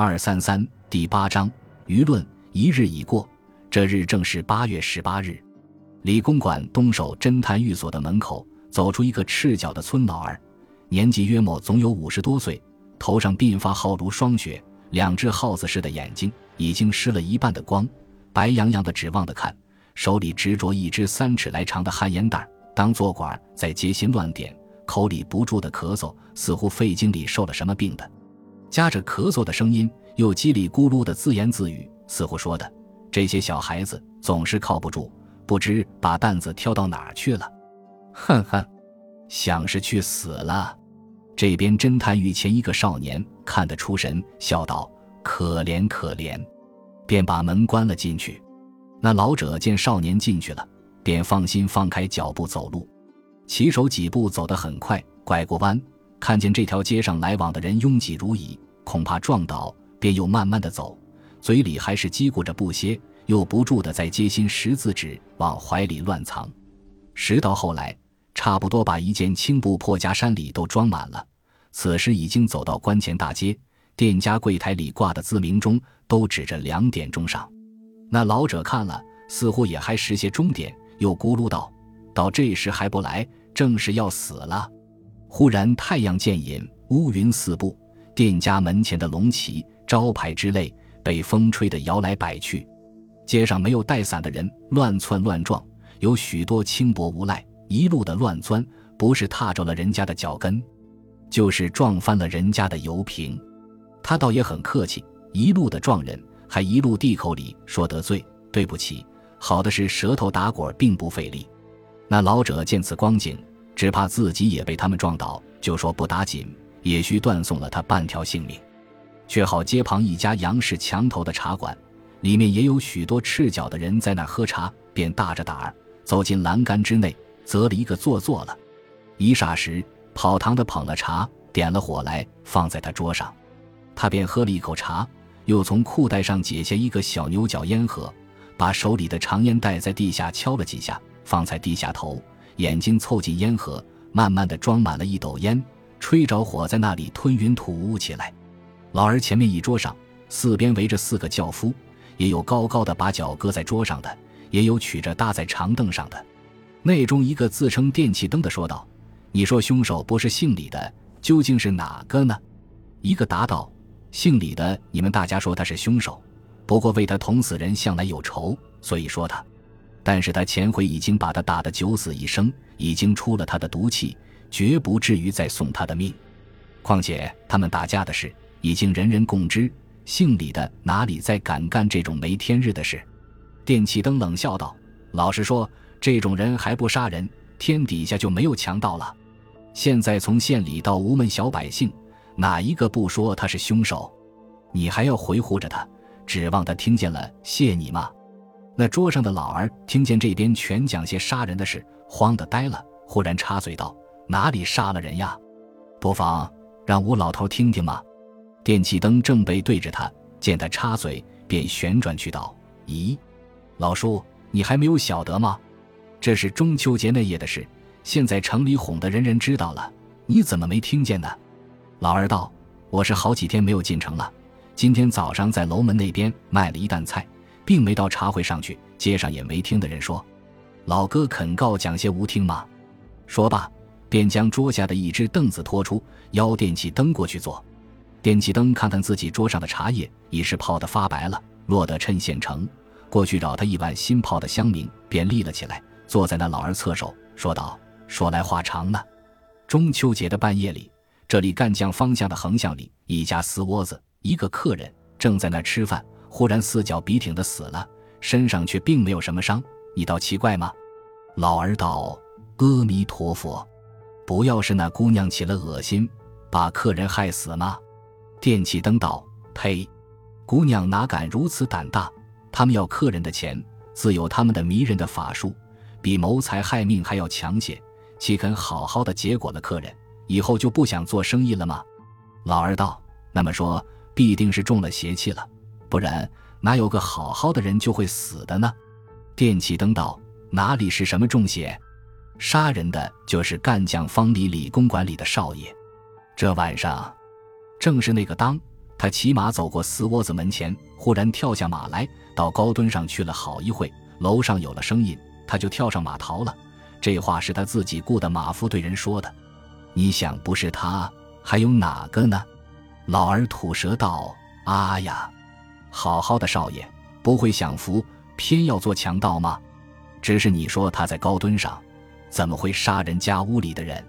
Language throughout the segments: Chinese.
二三三第八章舆论。一日已过，这日正是八月十八日。李公馆东首侦探寓所的门口，走出一个赤脚的村老儿，年纪约莫总有五十多岁，头上鬓发浩如霜雪，两只耗子似的眼睛已经失了一半的光，白洋洋的指望的看，手里执着一只三尺来长的旱烟袋，当坐管在街心乱点，口里不住的咳嗽，似乎肺经里受了什么病的，夹着咳嗽的声音，又叽里咕噜的自言自语。似乎说的，这些小孩子总是靠不住，不知把担子挑到哪儿去了。哼哼，想是去死了。这边侦探与前一个少年看得出神，笑道：“可怜可怜。”便把门关了进去。那老者见少年进去了，便放心放开脚步走路，骑手几步走得很快，拐过弯，看见这条街上来往的人拥挤如蚁，恐怕撞倒，便又慢慢的走。嘴里还是叽咕着不歇，又不住的在街心拾字纸往怀里乱藏，拾到后来，差不多把一件青布破夹衫里都装满了。此时已经走到关前大街，店家柜台里挂的字明钟都指着两点钟上。那老者看了，似乎也还识些钟点，又咕噜道：“到这时还不来，正是要死了。”忽然太阳渐隐，乌云四布，店家门前的龙旗、招牌之类。被风吹得摇来摆去，街上没有带伞的人乱窜乱撞，有许多轻薄无赖一路的乱钻，不是踏着了人家的脚跟，就是撞翻了人家的油瓶。他倒也很客气，一路的撞人，还一路地口里说得罪，对不起。好的是舌头打滚，并不费力。那老者见此光景，只怕自己也被他们撞倒，就说不打紧，也需断送了他半条性命。却好，街旁一家杨氏墙头的茶馆，里面也有许多赤脚的人在那喝茶，便大着胆儿走进栏杆之内，择了一个坐坐了。一霎时，跑堂的捧了茶，点了火来，放在他桌上。他便喝了一口茶，又从裤袋上解下一个小牛角烟盒，把手里的长烟袋在地下敲了几下，放在地下头，眼睛凑近烟盒，慢慢的装满了一斗烟，吹着火在那里吞云吐雾起来。老儿前面一桌上，四边围着四个轿夫，也有高高的把脚搁在桌上的，也有曲着搭在长凳上的。内中一个自称电气灯的说道：“你说凶手不是姓李的，究竟是哪个呢？”一个答道：“姓李的，你们大家说他是凶手，不过为他捅死人向来有仇，所以说他。但是他前回已经把他打得九死一生，已经出了他的毒气，绝不至于再送他的命。况且他们打架的事。”已经人人共知，姓李的哪里再敢干这种没天日的事？电气灯冷笑道：“老实说，这种人还不杀人，天底下就没有强盗了。现在从县里到无门小百姓，哪一个不说他是凶手？你还要回护着他，指望他听见了谢你吗？”那桌上的老儿听见这边全讲些杀人的事，慌得呆了，忽然插嘴道：“哪里杀了人呀？不妨让吴老头听听嘛。”电气灯正背对着他，见他插嘴，便旋转去道：“咦，老叔，你还没有晓得吗？这是中秋节那夜的事，现在城里哄得人人知道了，你怎么没听见呢？”老二道：“我是好几天没有进城了，今天早上在楼门那边卖了一担菜，并没到茶会上去，街上也没听的人说。老哥肯告讲些无听吗？”说罢，便将桌下的一只凳子拖出，邀电气灯过去坐。电气灯看看自己桌上的茶叶，已是泡得发白了，落得趁现成。过去找他一碗新泡的香茗，便立了起来，坐在那老儿侧首，说道：“说来话长呢。中秋节的半夜里，这里干将方向的横巷里，一家私窝子，一个客人正在那吃饭，忽然四脚笔挺的死了，身上却并没有什么伤。你倒奇怪吗？”老儿道：“阿弥陀佛，不要是那姑娘起了恶心，把客人害死吗？”电气灯道：“呸！姑娘哪敢如此胆大？他们要客人的钱，自有他们的迷人的法术，比谋财害命还要强些。岂肯好好的结果了客人，以后就不想做生意了吗？”老儿道：“那么说，必定是中了邪气了，不然哪有个好好的人就会死的呢？”电气灯道：“哪里是什么中邪？杀人的就是干将方里理工馆里的少爷。这晚上。”正是那个当他骑马走过四窝子门前，忽然跳下马来，到高墩上去了好一会。楼上有了声音，他就跳上马逃了。这话是他自己雇的马夫对人说的。你想，不是他，还有哪个呢？老儿吐舌道：“啊呀，好好的少爷，不会享福，偏要做强盗吗？只是你说他在高墩上，怎么会杀人家屋里的人？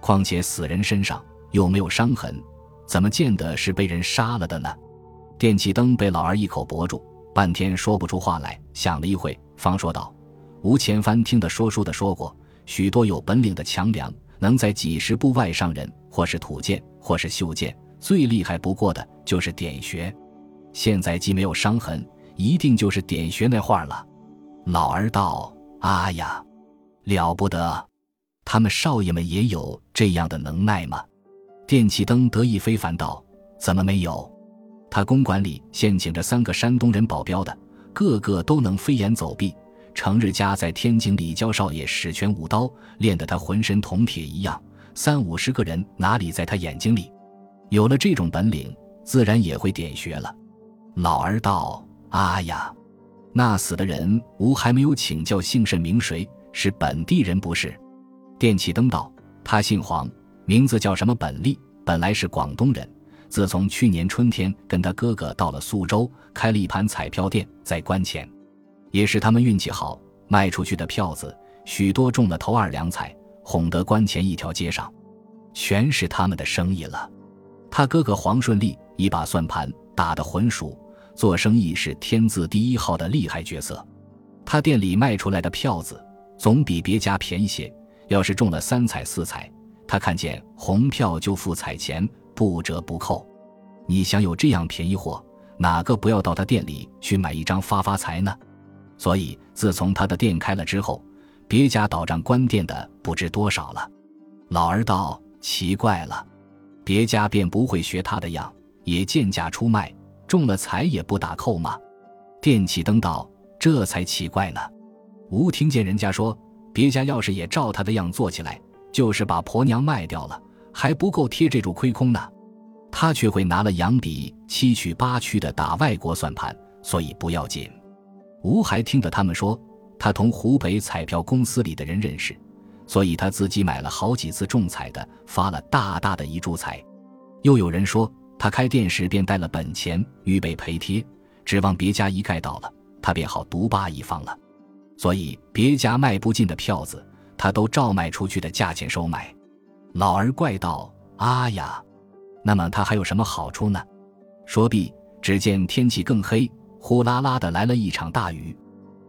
况且死人身上又没有伤痕。”怎么见得是被人杀了的呢？电气灯被老二一口驳住，半天说不出话来。想了一会，方说道：“吴前番听得说书的说过，许多有本领的强梁，能在几十步外伤人，或是土剑，或是袖剑，最厉害不过的就是点穴。现在既没有伤痕，一定就是点穴那话了。”老儿道：“啊呀，了不得！他们少爷们也有这样的能耐吗？”电气灯得意非凡道：“怎么没有？他公馆里现请着三个山东人保镖的，个个都能飞檐走壁。成日家在天津里教少爷使拳舞刀，练得他浑身铜铁一样。三五十个人哪里在他眼睛里？有了这种本领，自然也会点穴了。”老儿道：“啊呀，那死的人吾还没有请教姓甚名谁，是本地人不是？”电气灯道：“他姓黄。”名字叫什么？本利，本来是广东人。自从去年春天跟他哥哥到了苏州，开了一盘彩票店，在关前，也是他们运气好，卖出去的票子许多中了头二两彩，哄得关前一条街上，全是他们的生意了。他哥哥黄顺利一把算盘打得浑熟，做生意是天字第一号的厉害角色。他店里卖出来的票子总比别家便宜些，要是中了三彩四彩。他看见红票就付彩钱，不折不扣。你想有这样便宜货，哪个不要到他店里去买一张发发财呢？所以自从他的店开了之后，别家倒账关店的不知多少了。老儿道：“奇怪了，别家便不会学他的样，也贱价出卖，中了彩也不打扣吗？”电气灯道：“这才奇怪呢。吾听见人家说，别家要是也照他的样做起来。”就是把婆娘卖掉了，还不够贴这注亏空呢。他却会拿了洋笔七曲八曲的打外国算盘，所以不要紧。吴还听得他们说，他同湖北彩票公司里的人认识，所以他自己买了好几次中彩的，发了大大的一注彩。又有人说，他开店时便带了本钱，预备赔贴，指望别家一概到了，他便好独霸一方了。所以别家卖不进的票子。他都照卖出去的价钱收买，老儿怪道：“啊呀，那么他还有什么好处呢？”说毕，只见天气更黑，呼啦啦的来了一场大雨，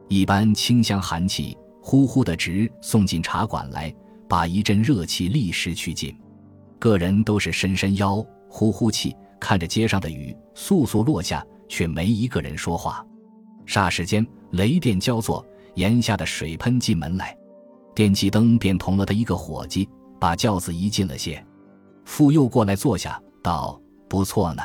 一般清香寒气呼呼的直送进茶馆来，把一阵热气立时驱尽。个人都是伸伸腰，呼呼气，看着街上的雨簌簌落下，却没一个人说话。霎时间，雷电交作，檐下的水喷进门来。电气灯便同了他一个伙计，把轿子移近了些。傅又过来坐下，道：“不错呢，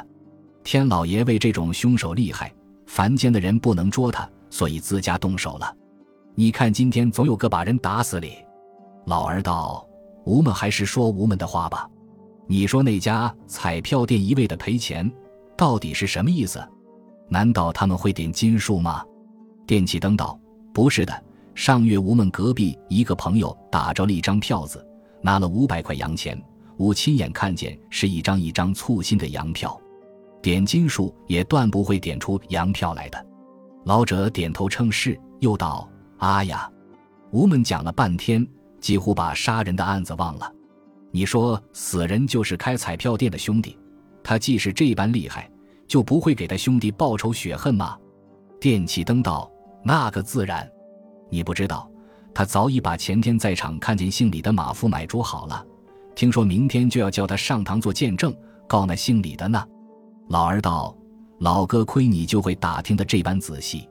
天老爷为这种凶手厉害，凡间的人不能捉他，所以自家动手了。你看今天总有个把人打死哩。”老儿道：“吾们还是说吾们的话吧。你说那家彩票店一味的赔钱，到底是什么意思？难道他们会点金数吗？”电气灯道：“不是的。”上月，吴们隔壁一个朋友打着了一张票子，拿了五百块洋钱。吾亲眼看见是一张一张簇新的洋票，点金数也断不会点出洋票来的。老者点头称是，又道：“啊呀，吴们讲了半天，几乎把杀人的案子忘了。你说死人就是开彩票店的兄弟，他既是这般厉害，就不会给他兄弟报仇雪恨吗？”电气灯道：“那个自然。”你不知道，他早已把前天在场看见姓李的马夫买主好了。听说明天就要叫他上堂做见证，告那姓李的呢。老儿道：“老哥，亏你就会打听的这般仔细。”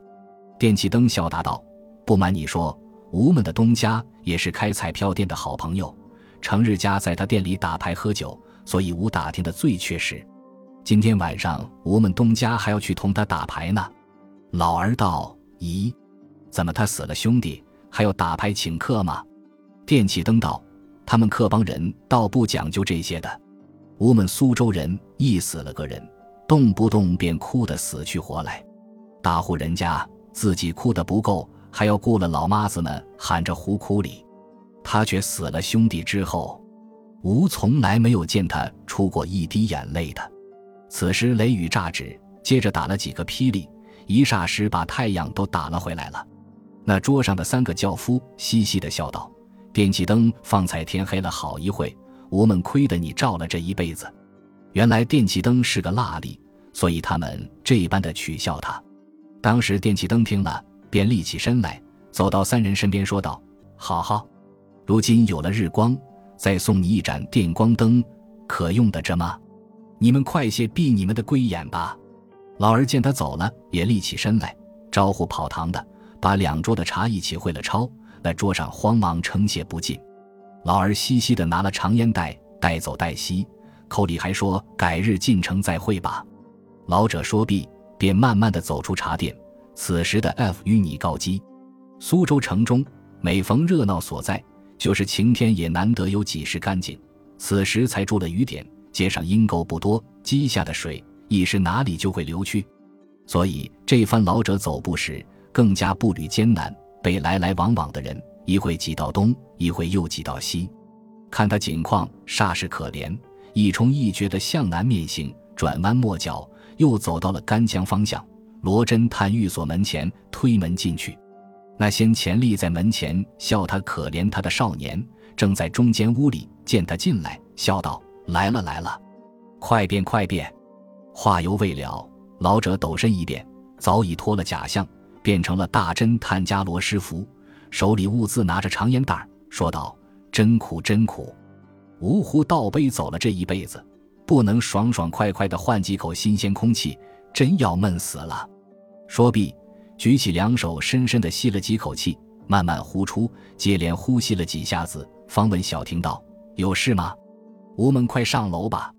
电气灯笑答道：“不瞒你说，吴们的东家也是开彩票店的好朋友，成日家在他店里打牌喝酒，所以吴打听的最确实。今天晚上吴们东家还要去同他打牌呢。”老儿道：“咦？”怎么他死了兄弟还要打牌请客吗？电气灯道：“他们客帮人倒不讲究这些的。吴们苏州人一死了个人，动不动便哭得死去活来。大户人家自己哭得不够，还要雇了老妈子们喊着胡哭里。他却死了兄弟之后，吴从来没有见他出过一滴眼泪的。此时雷雨乍止，接着打了几个霹雳，一霎时把太阳都打了回来了。那桌上的三个轿夫嘻嘻地笑道：“电气灯方才天黑了好一会，我们亏得你照了这一辈子。原来电气灯是个蜡力，所以他们这般的取笑他。”当时电气灯听了，便立起身来，走到三人身边说道：“好好，如今有了日光，再送你一盏电光灯，可用得着吗？你们快些闭你们的龟眼吧。”老儿见他走了，也立起身来，招呼跑堂的。把两桌的茶一起会了抄，那桌上慌忙盛谢不尽。老儿嘻嘻的拿了长烟袋，带走带吸，口里还说：“改日进城再会吧。”老者说毕，便慢慢的走出茶店。此时的 F 与你告急，苏州城中每逢热闹所在，就是晴天也难得有几时干净。此时才住了雨点，街上阴沟不多，积下的水一时哪里就会流去。所以这番老者走步时。更加步履艰难，被来来往往的人一会挤到东，一会又挤到西，看他景况煞是可怜，一冲一绝的向南面行，转弯抹角，又走到了干江方向。罗侦探寓所门前，推门进去，那先前立在门前笑他可怜他的少年，正在中间屋里见他进来，笑道：“来了来了，快便快便。”话犹未了，老者抖身一变，早已脱了假象。变成了大侦探家罗师傅，手里兀自拿着长烟袋，说道：“真苦，真苦！芜湖倒杯走了这一辈子，不能爽爽快快的换几口新鲜空气，真要闷死了。”说毕，举起两手，深深地吸了几口气，慢慢呼出，接连呼吸了几下子，方问小婷道：“有事吗？我们快上楼吧。”